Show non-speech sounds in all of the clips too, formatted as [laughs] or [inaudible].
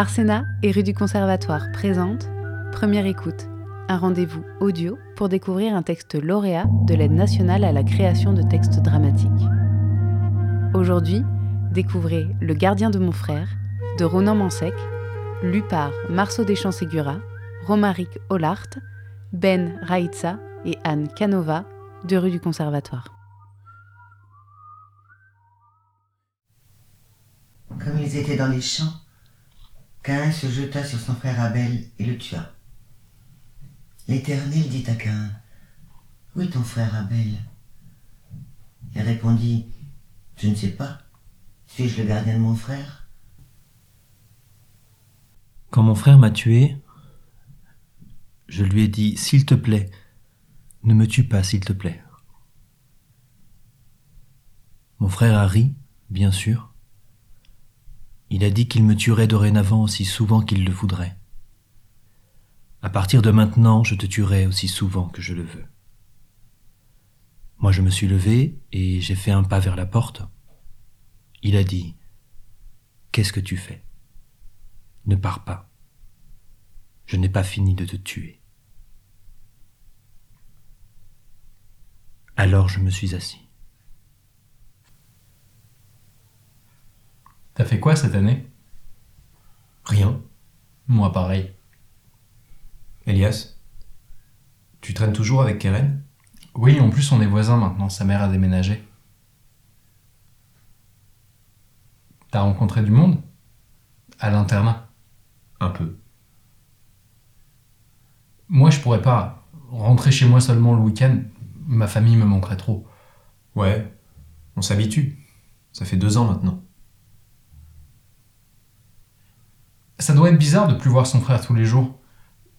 Arsena et rue du Conservatoire présente Première écoute, un rendez-vous audio pour découvrir un texte lauréat de l'aide nationale à la création de textes dramatiques. Aujourd'hui, découvrez Le gardien de mon frère de Ronan Mansec, lu par Marceau Deschamps-Ségura, Romaric Hollart, Ben Raïtsa et Anne Canova de rue du Conservatoire. Comme ils étaient dans les champs, Cain se jeta sur son frère Abel et le tua. L'Éternel dit à Cain, Où est ton frère Abel? Il répondit, Je ne sais pas. Suis-je le gardien de mon frère? Quand mon frère m'a tué, je lui ai dit, S'il te plaît, ne me tue pas, s'il te plaît. Mon frère a ri, bien sûr. Il a dit qu'il me tuerait dorénavant aussi souvent qu'il le voudrait. À partir de maintenant, je te tuerai aussi souvent que je le veux. Moi, je me suis levé et j'ai fait un pas vers la porte. Il a dit Qu'est-ce que tu fais? Ne pars pas. Je n'ai pas fini de te tuer. Alors je me suis assis. T'as fait quoi cette année? Rien. Moi pareil. Elias, tu traînes toujours avec Keren? Oui, en plus on est voisins maintenant, sa mère a déménagé. T'as rencontré du monde? À l'internat? Un peu. Moi je pourrais pas. Rentrer chez moi seulement le week-end, ma famille me manquerait trop. Ouais, on s'habitue. Ça fait deux ans maintenant. Ça doit être bizarre de plus voir son frère tous les jours.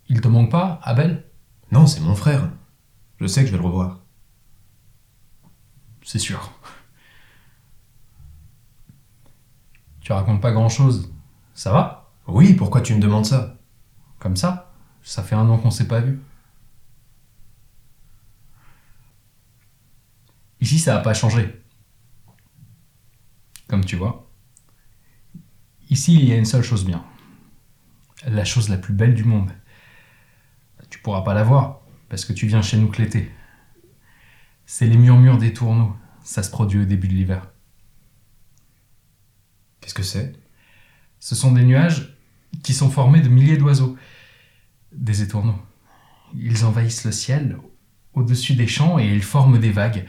Il te manque pas, Abel? Non, c'est mon frère. Je sais que je vais le revoir. C'est sûr. Tu racontes pas grand-chose. Ça va? Oui, pourquoi tu me demandes ça? Comme ça? Ça fait un an qu'on s'est pas vu. Ici, ça n'a pas changé. Comme tu vois. Ici, il y a une seule chose bien. La chose la plus belle du monde. Tu pourras pas la voir, parce que tu viens chez nous que l'été. C'est les murmures des tourneaux. Ça se produit au début de l'hiver. Qu'est-ce que c'est? Ce sont des nuages qui sont formés de milliers d'oiseaux. Des étourneaux. Ils envahissent le ciel au-dessus des champs et ils forment des vagues.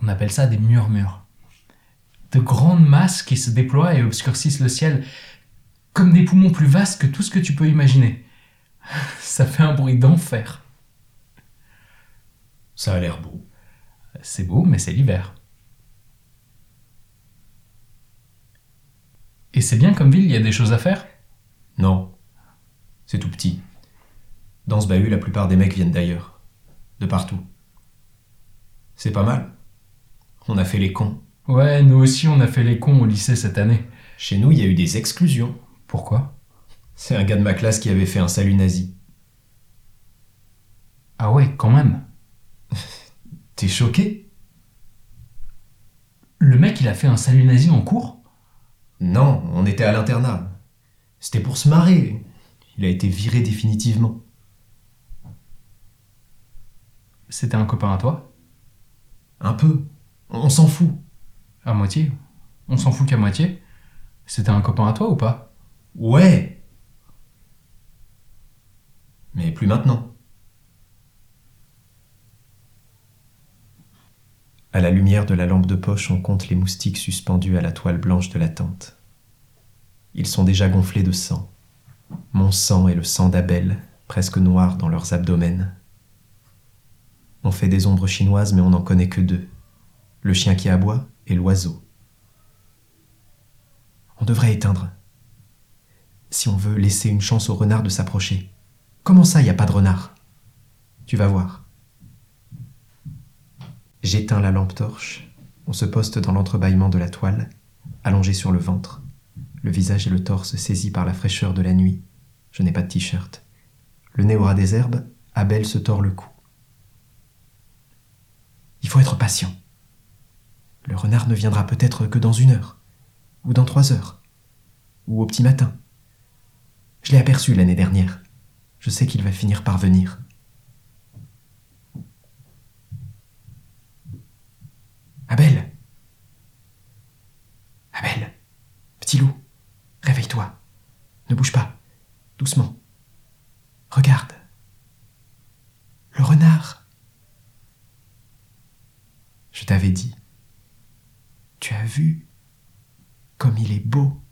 On appelle ça des murmures. De grandes masses qui se déploient et obscurcissent le ciel comme des poumons plus vastes que tout ce que tu peux imaginer. [laughs] Ça fait un bruit d'enfer. Ça a l'air beau. C'est beau, mais c'est l'hiver. Et c'est bien comme ville, il y a des choses à faire? Non. C'est tout petit. Dans ce bahut, la plupart des mecs viennent d'ailleurs. De partout. C'est pas mal. On a fait les cons. Ouais, nous aussi on a fait les cons au lycée cette année. Chez nous, il y a eu des exclusions. Pourquoi? C'est un gars de ma classe qui avait fait un salut nazi. Ah ouais, quand même. [laughs] T'es choqué? Le mec il a fait un salut nazi en cours? Non, on était à l'internat. C'était pour se marrer. Il a été viré définitivement. C'était un copain à toi? Un peu. On s'en fout. À moitié? On s'en fout qu'à moitié? C'était un copain à toi ou pas? Ouais. Mais plus maintenant. À la lumière de la lampe de poche, on compte les moustiques suspendus à la toile blanche de la tente. Ils sont déjà gonflés de sang. Mon sang et le sang d'Abel, presque noirs dans leurs abdomens. On fait des ombres chinoises, mais on n'en connaît que deux. Le chien qui aboie et l'oiseau. On devrait éteindre. Si on veut laisser une chance au renard de s'approcher. Comment ça, il n'y a pas de renard? Tu vas voir. J'éteins la lampe torche. On se poste dans l'entrebâillement de la toile, allongé sur le ventre, le visage et le torse saisis par la fraîcheur de la nuit. Je n'ai pas de t-shirt. Le nez au ras des herbes, Abel se tord le cou. Il faut être patient. Le renard ne viendra peut-être que dans une heure, ou dans trois heures, ou au petit matin. Je l'ai aperçu l'année dernière. Je sais qu'il va finir par venir. Abel Abel Petit loup, réveille-toi. Ne bouge pas. Doucement. Regarde. Le renard. Je t'avais dit. Tu as vu comme il est beau.